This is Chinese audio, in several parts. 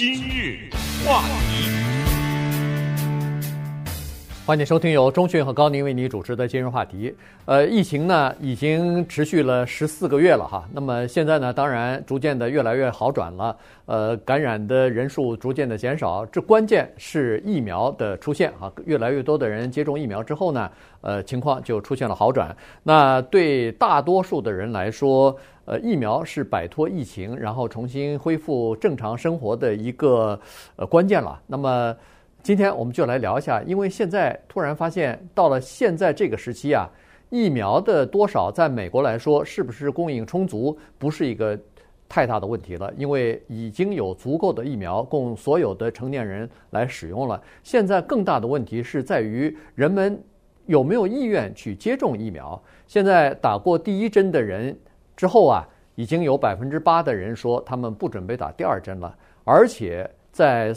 今日话题，欢迎收听由钟讯和高宁为你主持的今日话题。呃，疫情呢已经持续了十四个月了哈，那么现在呢，当然逐渐的越来越好转了。呃，感染的人数逐渐的减少，这关键是疫苗的出现啊，越来越多的人接种疫苗之后呢，呃，情况就出现了好转。那对大多数的人来说，呃，疫苗是摆脱疫情，然后重新恢复正常生活的一个呃关键了。那么今天我们就来聊一下，因为现在突然发现，到了现在这个时期啊，疫苗的多少在美国来说是不是供应充足，不是一个太大的问题了，因为已经有足够的疫苗供所有的成年人来使用了。现在更大的问题是在于人们有没有意愿去接种疫苗。现在打过第一针的人。之后啊，已经有百分之八的人说他们不准备打第二针了，而且在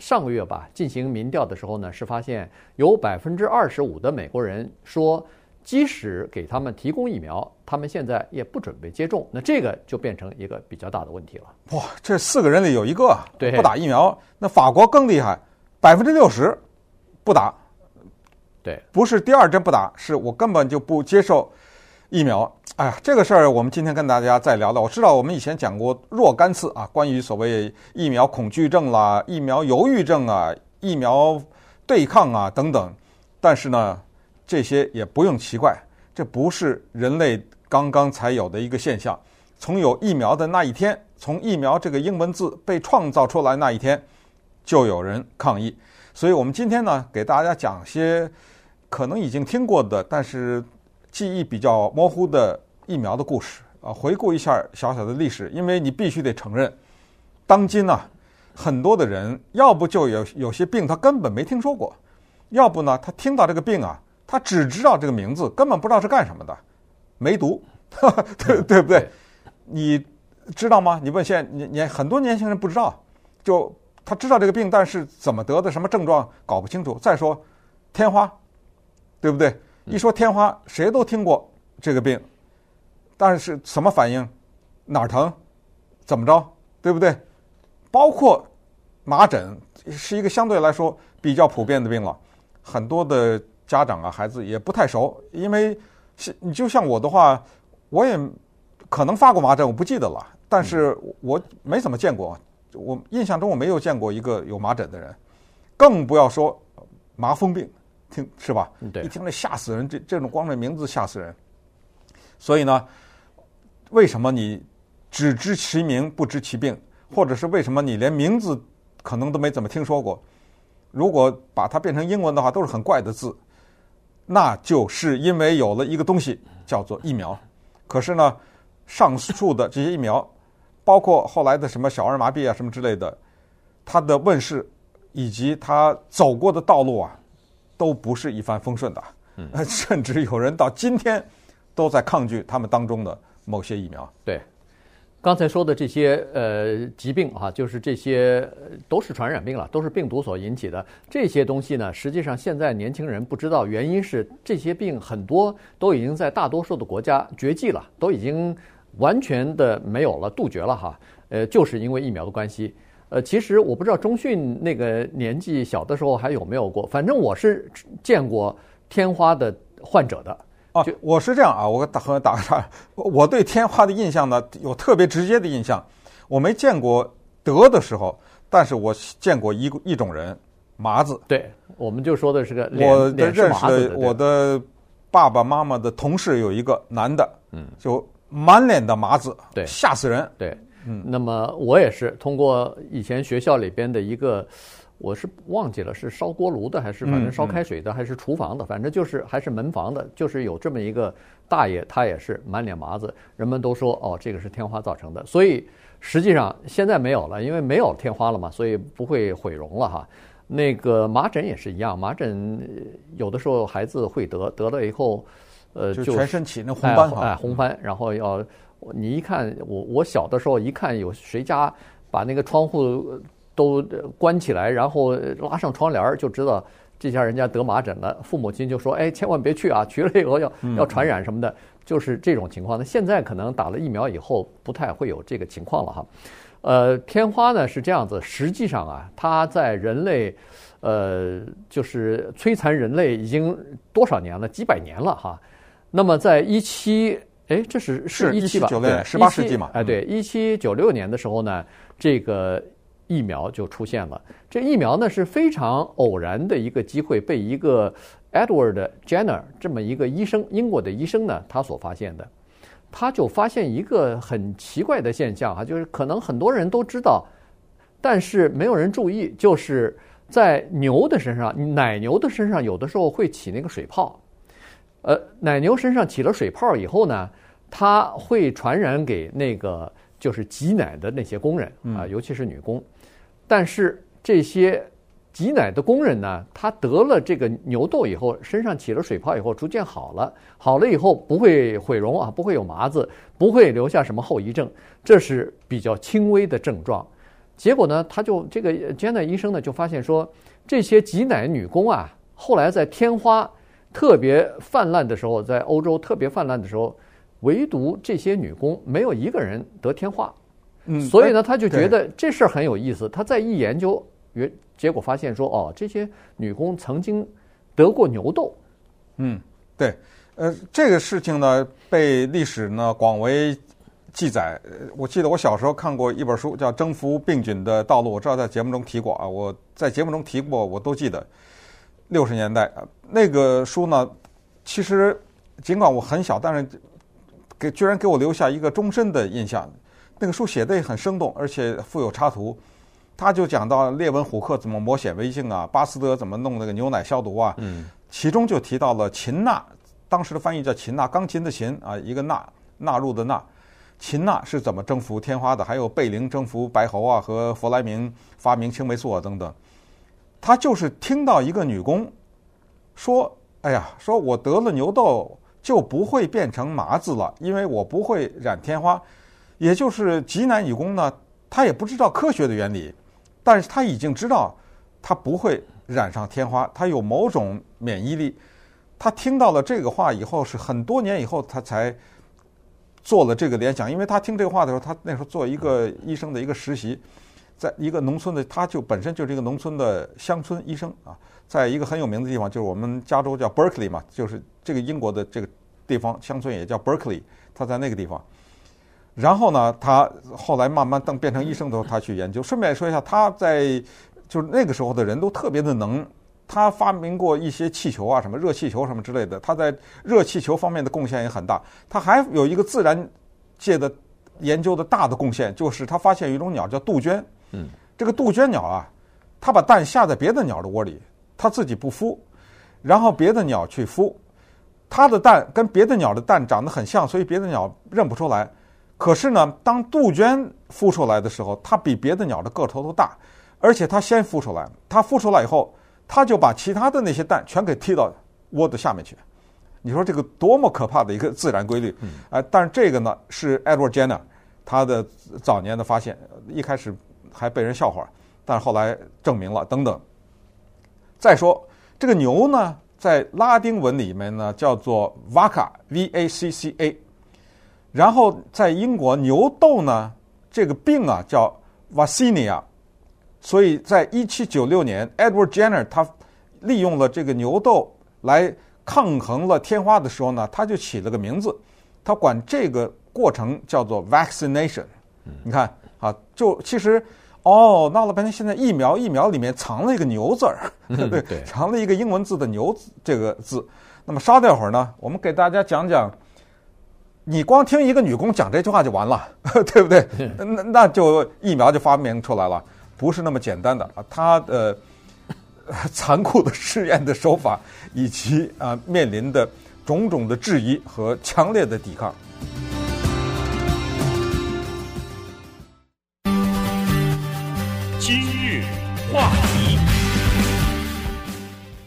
上个月吧进行民调的时候呢，是发现有百分之二十五的美国人说，即使给他们提供疫苗，他们现在也不准备接种。那这个就变成一个比较大的问题了。哇，这四个人里有一个对不打疫苗，那法国更厉害，百分之六十不打。对，不是第二针不打，是我根本就不接受。疫苗，哎呀，这个事儿我们今天跟大家再聊聊。我知道我们以前讲过若干次啊，关于所谓疫苗恐惧症啦、疫苗犹豫症啊、疫苗对抗啊等等。但是呢，这些也不用奇怪，这不是人类刚刚才有的一个现象。从有疫苗的那一天，从疫苗这个英文字被创造出来那一天，就有人抗议。所以我们今天呢，给大家讲些可能已经听过的，但是。记忆比较模糊的疫苗的故事啊，回顾一下小小的历史，因为你必须得承认，当今呢，很多的人要不就有有些病他根本没听说过，要不呢他听到这个病啊，他只知道这个名字，根本不知道是干什么的，没读，呵呵对对不对？你知道吗？你问现在年年很多年轻人不知道，就他知道这个病，但是怎么得的，什么症状搞不清楚。再说天花，对不对？一说天花，谁都听过这个病，但是什么反应？哪儿疼？怎么着？对不对？包括麻疹是一个相对来说比较普遍的病了，很多的家长啊孩子也不太熟，因为你就像我的话，我也可能发过麻疹，我不记得了，但是我没怎么见过，我印象中我没有见过一个有麻疹的人，更不要说麻风病。听是吧？对，一听这吓死人，这这种光这名字吓死人。所以呢，为什么你只知其名不知其病，或者是为什么你连名字可能都没怎么听说过？如果把它变成英文的话，都是很怪的字。那就是因为有了一个东西叫做疫苗。可是呢，上述的这些疫苗，包括后来的什么小儿麻痹啊什么之类的，它的问世以及它走过的道路啊。都不是一帆风顺的，嗯，甚至有人到今天都在抗拒他们当中的某些疫苗。对，刚才说的这些呃疾病啊，就是这些都是传染病了，都是病毒所引起的。这些东西呢，实际上现在年轻人不知道，原因是这些病很多都已经在大多数的国家绝迹了，都已经完全的没有了，杜绝了哈。呃，就是因为疫苗的关系。呃，其实我不知道钟训那个年纪小的时候还有没有过，反正我是见过天花的患者的。哦，我是这样啊，我打和打个岔，我对天花的印象呢有特别直接的印象，我没见过得的时候，但是我见过一一种人麻子。对，我们就说的是个脸我的认识的我的爸爸妈妈的同事有一个男的，嗯，就满脸的麻子，对，吓死人，对。嗯，那么我也是通过以前学校里边的一个，我是忘记了是烧锅炉的还是反正烧开水的还是厨房的，反正就是还是门房的，就是有这么一个大爷，他也是满脸麻子，人们都说哦，这个是天花造成的。所以实际上现在没有了，因为没有天花了嘛，所以不会毁容了哈。那个麻疹也是一样，麻疹有的时候孩子会得，得了以后，呃，就全身起那红斑哎，红斑，然后要。你一看我，我小的时候一看有谁家把那个窗户都关起来，然后拉上窗帘儿就知道这家人家得麻疹了。父母亲就说：“哎，千万别去啊，去了以后要要传染什么的。”就是这种情况。那现在可能打了疫苗以后，不太会有这个情况了哈。呃，天花呢是这样子，实际上啊，它在人类，呃，就是摧残人类已经多少年了，几百年了哈。那么在一七，哎，这是是一七吧？对，十八世纪嘛。哎，对，一七九六年的时候呢，这个疫苗就出现了。这疫苗呢是非常偶然的一个机会，被一个 Edward Jenner 这么一个医生，英国的医生呢，他所发现的。他就发现一个很奇怪的现象哈，就是可能很多人都知道，但是没有人注意，就是在牛的身上，奶牛的身上有的时候会起那个水泡。呃，奶牛身上起了水泡以后呢，它会传染给那个就是挤奶的那些工人啊，尤其是女工。但是这些挤奶的工人呢，他得了这个牛痘以后，身上起了水泡以后，逐渐好了，好了以后不会毁容啊，不会有麻子，不会留下什么后遗症，这是比较轻微的症状。结果呢，他就这个詹奈医生呢就发现说，这些挤奶女工啊，后来在天花。特别泛滥的时候，在欧洲特别泛滥的时候，唯独这些女工没有一个人得天花。嗯，所以呢，他就觉得这事儿很有意思。他再一研究，原结果发现说，哦，这些女工曾经得过牛痘。嗯，对，呃，这个事情呢，被历史呢广为记载。我记得我小时候看过一本书，叫《征服病菌的道路》，我知道在节目中提过啊，我在节目中提过，我都记得。六十年代啊，那个书呢，其实尽管我很小，但是给居然给我留下一个终身的印象。那个书写的也很生动，而且附有插图。他就讲到列文虎克怎么抹显微镜啊，巴斯德怎么弄那个牛奶消毒啊。嗯。其中就提到了秦纳，当时的翻译叫秦纳，钢琴的琴啊，一个纳，纳入的纳。秦纳是怎么征服天花的？还有贝林征服白喉啊，和弗莱明发明青霉素啊等等。他就是听到一个女工说：“哎呀，说我得了牛痘就不会变成麻子了，因为我不会染天花。”也就是挤奶女工呢，她也不知道科学的原理，但是她已经知道她不会染上天花，她有某种免疫力。她听到了这个话以后，是很多年以后她才做了这个联想，因为她听这个话的时候，她那时候做一个医生的一个实习。在一个农村的，他就本身就是一个农村的乡村医生啊，在一个很有名的地方，就是我们加州叫 Berkeley 嘛，就是这个英国的这个地方乡村也叫 Berkeley，他在那个地方。然后呢，他后来慢慢当变成医生的时候，他去研究。顺便说一下，他在就是那个时候的人都特别的能，他发明过一些气球啊，什么热气球什么之类的，他在热气球方面的贡献也很大。他还有一个自然界的研究的大的贡献，就是他发现有一种鸟叫杜鹃。嗯，这个杜鹃鸟啊，它把蛋下在别的鸟的窝里，它自己不孵，然后别的鸟去孵，它的蛋跟别的鸟的蛋长得很像，所以别的鸟认不出来。可是呢，当杜鹃孵出来的时候，它比别的鸟的个头都大，而且它先孵出来，它孵出来以后，它就把其他的那些蛋全给踢到窝的下面去。你说这个多么可怕的一个自然规律？哎，但是这个呢是 Edward Jenner 他的早年的发现，一开始。还被人笑话，但是后来证明了等等。再说这个牛呢，在拉丁文里面呢叫做 vaca v a c c a，。然后在英国牛痘呢，这个病啊叫 Vaccinia。所以在一七九六年，Edward Jenner 他利用了这个牛痘来抗衡了天花的时候呢，他就起了个名字，他管这个过程叫做 vaccination。你看啊，就其实。哦，闹了半天，现在疫苗疫苗里面藏了一个牛字儿，对，藏了一个英文字的牛这个字。那么稍待会儿呢，我们给大家讲讲，你光听一个女工讲这句话就完了，对不对？那那就疫苗就发明出来了，不是那么简单的啊。它的 残酷的试验的手法，以及啊面临的种种的质疑和强烈的抵抗。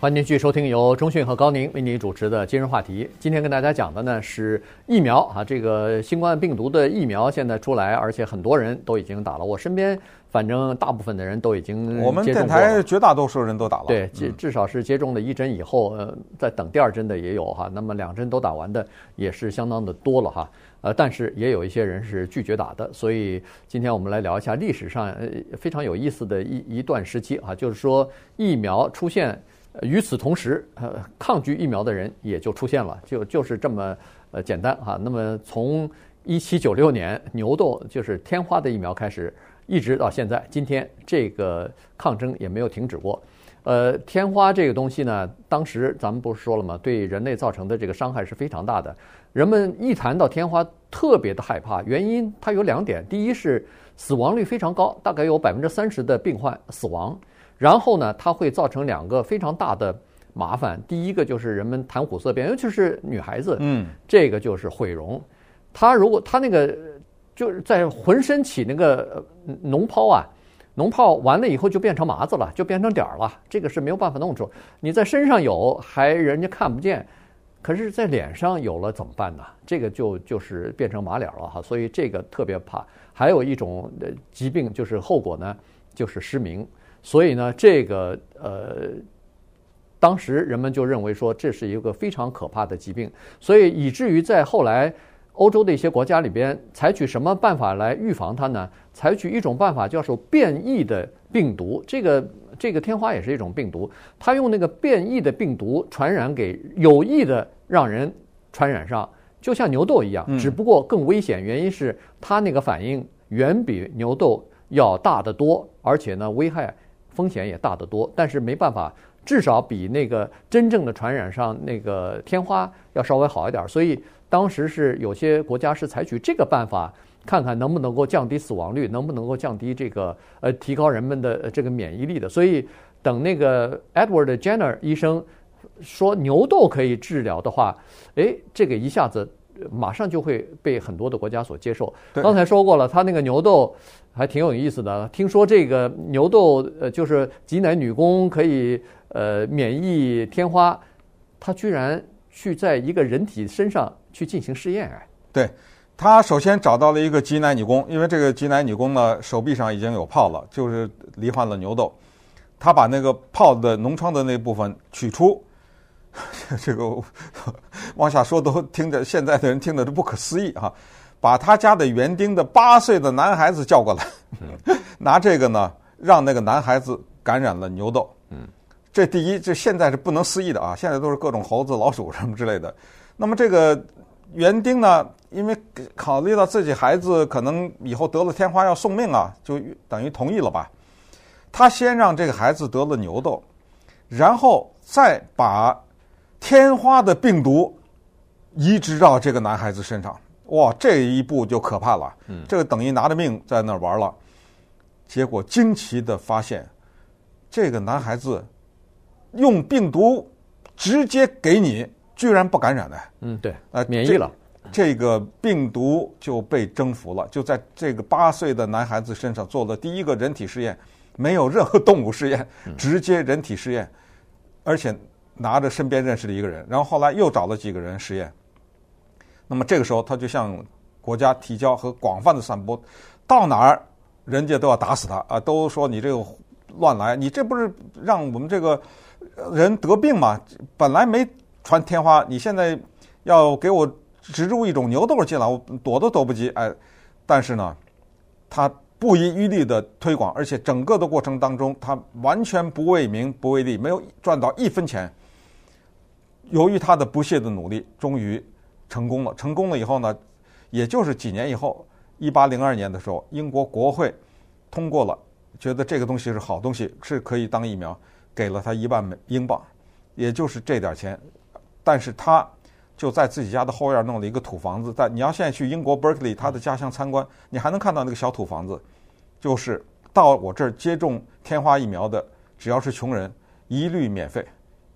欢迎继续收听由中讯和高宁为您主持的今日话题。今天跟大家讲的呢是疫苗啊，这个新冠病毒的疫苗现在出来，而且很多人都已经打了。我身边反正大部分的人都已经我们电台绝大多数人都打了，对，至至少是接种了一针以后，呃，在等第二针的也有哈。那么两针都打完的也是相当的多了哈。呃，但是也有一些人是拒绝打的。所以今天我们来聊一下历史上呃非常有意思的一一段时期啊，就是说疫苗出现，与此同时，呃，抗拒疫苗的人也就出现了，就就是这么呃简单哈。那么从一七九六年牛痘就是天花的疫苗开始，一直到现在，今天这个抗争也没有停止过。呃，天花这个东西呢，当时咱们不是说了吗？对人类造成的这个伤害是非常大的。人们一谈到天花，特别的害怕，原因它有两点：第一是死亡率非常高，大概有百分之三十的病患死亡；然后呢，它会造成两个非常大的麻烦。第一个就是人们谈虎色变，尤其是女孩子，嗯，这个就是毁容。她如果她那个就是在浑身起那个脓泡啊。脓泡完了以后就变成麻子了，就变成点儿了，这个是没有办法弄出。你在身上有还人家看不见，可是在脸上有了怎么办呢？这个就就是变成麻脸了哈，所以这个特别怕。还有一种疾病就是后果呢，就是失明。所以呢，这个呃，当时人们就认为说这是一个非常可怕的疾病，所以以至于在后来。欧洲的一些国家里边采取什么办法来预防它呢？采取一种办法叫做变异的病毒。这个这个天花也是一种病毒，它用那个变异的病毒传染给有意的让人传染上，就像牛痘一样，只不过更危险。原因是它那个反应远比牛痘要大得多，而且呢危害风险也大得多。但是没办法，至少比那个真正的传染上那个天花要稍微好一点。所以。当时是有些国家是采取这个办法，看看能不能够降低死亡率，能不能够降低这个呃提高人们的这个免疫力的。所以等那个 Edward Jenner 医生说牛痘可以治疗的话，哎，这个一下子马上就会被很多的国家所接受。刚才说过了，他那个牛痘还挺有意思的。听说这个牛痘呃就是挤奶女工可以呃免疫天花，他居然去在一个人体身上。去进行试验哎，对，他首先找到了一个挤奶女工，因为这个挤奶女工呢手臂上已经有泡了，就是罹患了牛痘。他把那个泡的脓疮的那部分取出，这个 往下说都听着现在的人听着都不可思议啊！把他家的园丁的八岁的男孩子叫过来，拿这个呢让那个男孩子感染了牛痘。嗯，这第一，这现在是不能思议的啊！现在都是各种猴子、老鼠什么之类的。那么这个。园丁呢，因为考虑到自己孩子可能以后得了天花要送命啊，就等于同意了吧。他先让这个孩子得了牛痘，然后再把天花的病毒移植到这个男孩子身上。哇，这一步就可怕了。嗯，这个等于拿着命在那儿玩了。结果惊奇的发现，这个男孩子用病毒直接给你。居然不感染呢？嗯，对，呃，免疫了，这个病毒就被征服了，就在这个八岁的男孩子身上做了第一个人体试验，没有任何动物试验，直接人体试验，而且拿着身边认识的一个人，然后后来又找了几个人实验。那么这个时候，他就向国家提交和广泛的散播，到哪儿人家都要打死他啊，都说你这个乱来，你这不是让我们这个人得病吗？本来没。传天花，你现在要给我植入一种牛痘进来，我躲都躲不及。哎，但是呢，他不遗余力的推广，而且整个的过程当中，他完全不为名不为利，没有赚到一分钱。由于他的不懈的努力，终于成功了。成功了以后呢，也就是几年以后，一八零二年的时候，英国国会通过了，觉得这个东西是好东西，是可以当疫苗，给了他一万美英镑，也就是这点钱。但是他就在自己家的后院弄了一个土房子。在你要现在去英国 Berkeley 他的家乡参观，你还能看到那个小土房子，就是到我这儿接种天花疫苗的，只要是穷人，一律免费，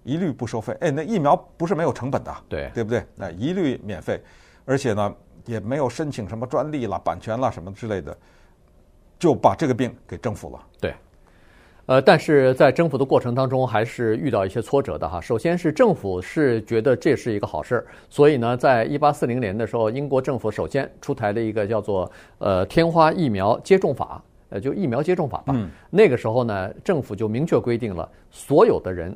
一律不收费。哎，那疫苗不是没有成本的，对对不对？那一律免费，而且呢也没有申请什么专利啦、版权啦什么之类的，就把这个病给征服了。对。呃，但是在征服的过程当中，还是遇到一些挫折的哈。首先是政府是觉得这是一个好事儿，所以呢，在一八四零年的时候，英国政府首先出台了一个叫做呃天花疫苗接种法，呃，就疫苗接种法吧。嗯。那个时候呢，政府就明确规定了，所有的人，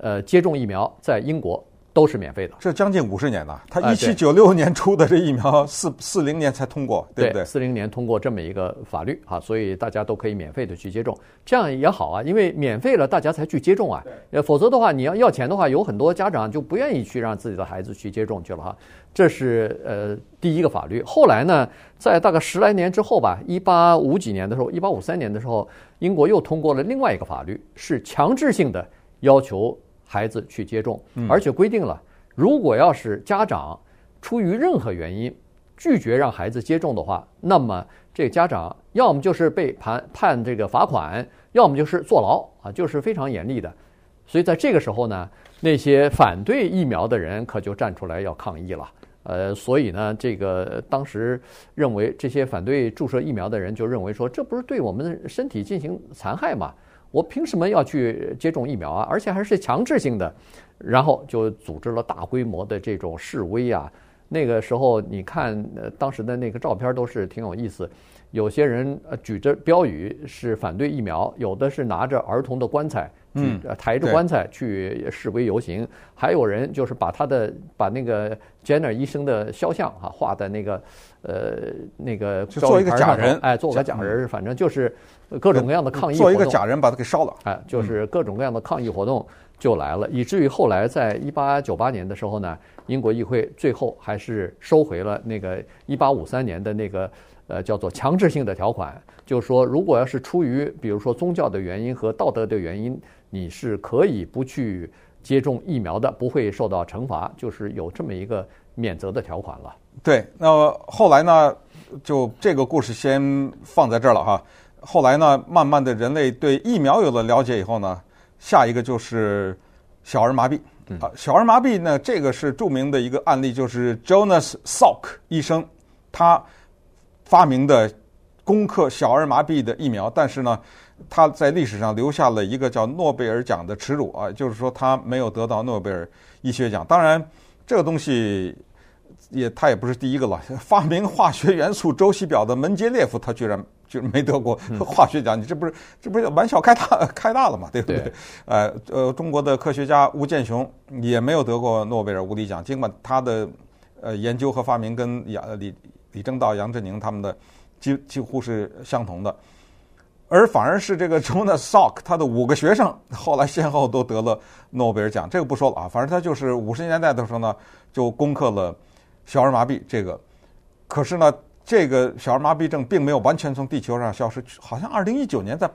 呃，接种疫苗在英国都是免费的。这将近五十年了，他哎一七九六年出的这疫苗，四四零年才通过，对不对？四零年通过这么一个法律啊，所以大家都可以免费的去接种，这样也好啊，因为免费了，大家才去接种啊。呃，否则的话，你要要钱的话，有很多家长就不愿意去让自己的孩子去接种去了哈。这是呃第一个法律。后来呢，在大概十来年之后吧，一八五几年的时候，一八五三年的时候，英国又通过了另外一个法律，是强制性的要求孩子去接种，而且规定了，如果要是家长出于任何原因拒绝让孩子接种的话，那么这个家长要么就是被判判这个罚款，要么就是坐牢啊，就是非常严厉的。所以在这个时候呢，那些反对疫苗的人可就站出来要抗议了。呃，所以呢，这个当时认为这些反对注射疫苗的人就认为说，这不是对我们的身体进行残害吗？我凭什么要去接种疫苗啊？而且还是强制性的。然后就组织了大规模的这种示威啊。那个时候你看，呃，当时的那个照片都是挺有意思。有些人举着标语是反对疫苗，有的是拿着儿童的棺材，嗯，抬着棺材去示威游行，还有人就是把他的把那个 Jenner 医生的肖像哈画在那个呃那个就做一个假人，哎，做个假人，反正就是各种各样的抗议活动，做一个假人把他给烧了，哎，就是各种各样的抗议活动就来了，以至于后来在一八九八年的时候呢，英国议会最后还是收回了那个一八五三年的那个。呃，叫做强制性的条款，就是说，如果要是出于比如说宗教的原因和道德的原因，你是可以不去接种疫苗的，不会受到惩罚，就是有这么一个免责的条款了。对，那后来呢，就这个故事先放在这儿了哈。后来呢，慢慢的人类对疫苗有了了解以后呢，下一个就是小儿麻痹啊。小儿麻痹呢，这个是著名的一个案例，就是 Jonas Salk 医生，他。发明的攻克小儿麻痹的疫苗，但是呢，他在历史上留下了一个叫诺贝尔奖的耻辱啊，就是说他没有得到诺贝尔医学奖。当然，这个东西也他也不是第一个了。发明化学元素周期表的门捷列夫，他居然就没得过 化学奖，你这不是这不是玩笑开大开大了嘛？对不对？呃呃，中国的科学家吴健雄也没有得过诺贝尔物理奖，尽管他的呃研究和发明跟亚李。李政道、杨振宁他们的几几乎是相同的，而反而是这个 Jonas Salk 他的五个学生后来先后都得了诺贝尔奖，这个不说了啊，反正他就是五十年代的时候呢就攻克了小儿麻痹这个，可是呢这个小儿麻痹症并没有完全从地球上消失，好像二零一九年在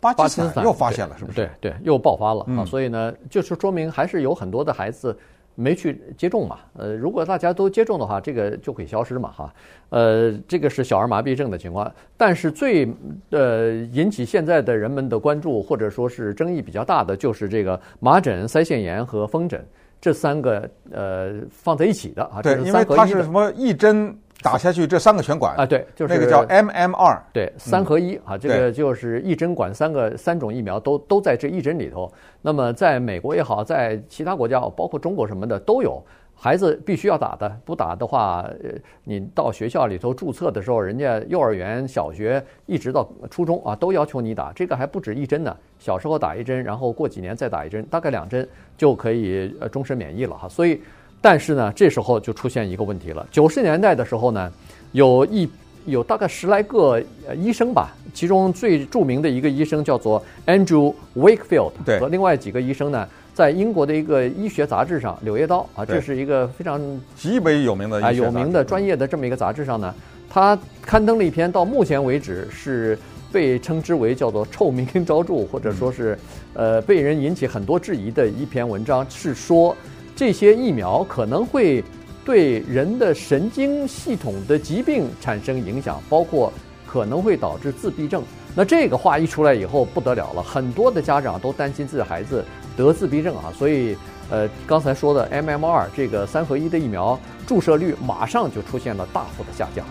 巴基斯坦又发现了，是不是？对对，又爆发了啊！所以呢，就是说明还是有很多的孩子。没去接种嘛？呃，如果大家都接种的话，这个就会消失嘛，哈。呃，这个是小儿麻痹症的情况。但是最呃引起现在的人们的关注，或者说是争议比较大的，就是这个麻疹、腮腺炎和风疹这三个呃放在一起的啊。对，因为它是什么一针。打下去，这三个全管啊，对，就是那个叫 MMR，对，三合一啊，这个就是一针管三个三种疫苗，都都在这一针里头。那么在美国也好，在其他国家，包括中国什么的都有，孩子必须要打的，不打的话，呃，你到学校里头注册的时候，人家幼儿园、小学一直到初中啊，都要求你打，这个还不止一针呢。小时候打一针，然后过几年再打一针，大概两针就可以呃终身免疫了哈。所以。但是呢，这时候就出现一个问题了。九十年代的时候呢，有一有大概十来个呃医生吧，其中最著名的一个医生叫做 Andrew Wakefield，对，和另外几个医生呢，在英国的一个医学杂志上，《柳叶刀》啊，这是一个非常极为有名的啊有名的专业的这么一个杂志上呢，他刊登了一篇到目前为止是被称之为叫做臭名昭著，或者说是呃被人引起很多质疑的一篇文章，是说。这些疫苗可能会对人的神经系统的疾病产生影响，包括可能会导致自闭症。那这个话一出来以后不得了了，很多的家长都担心自己孩子得自闭症啊，所以呃，刚才说的 MMR 这个三合一的疫苗注射率马上就出现了大幅的下降。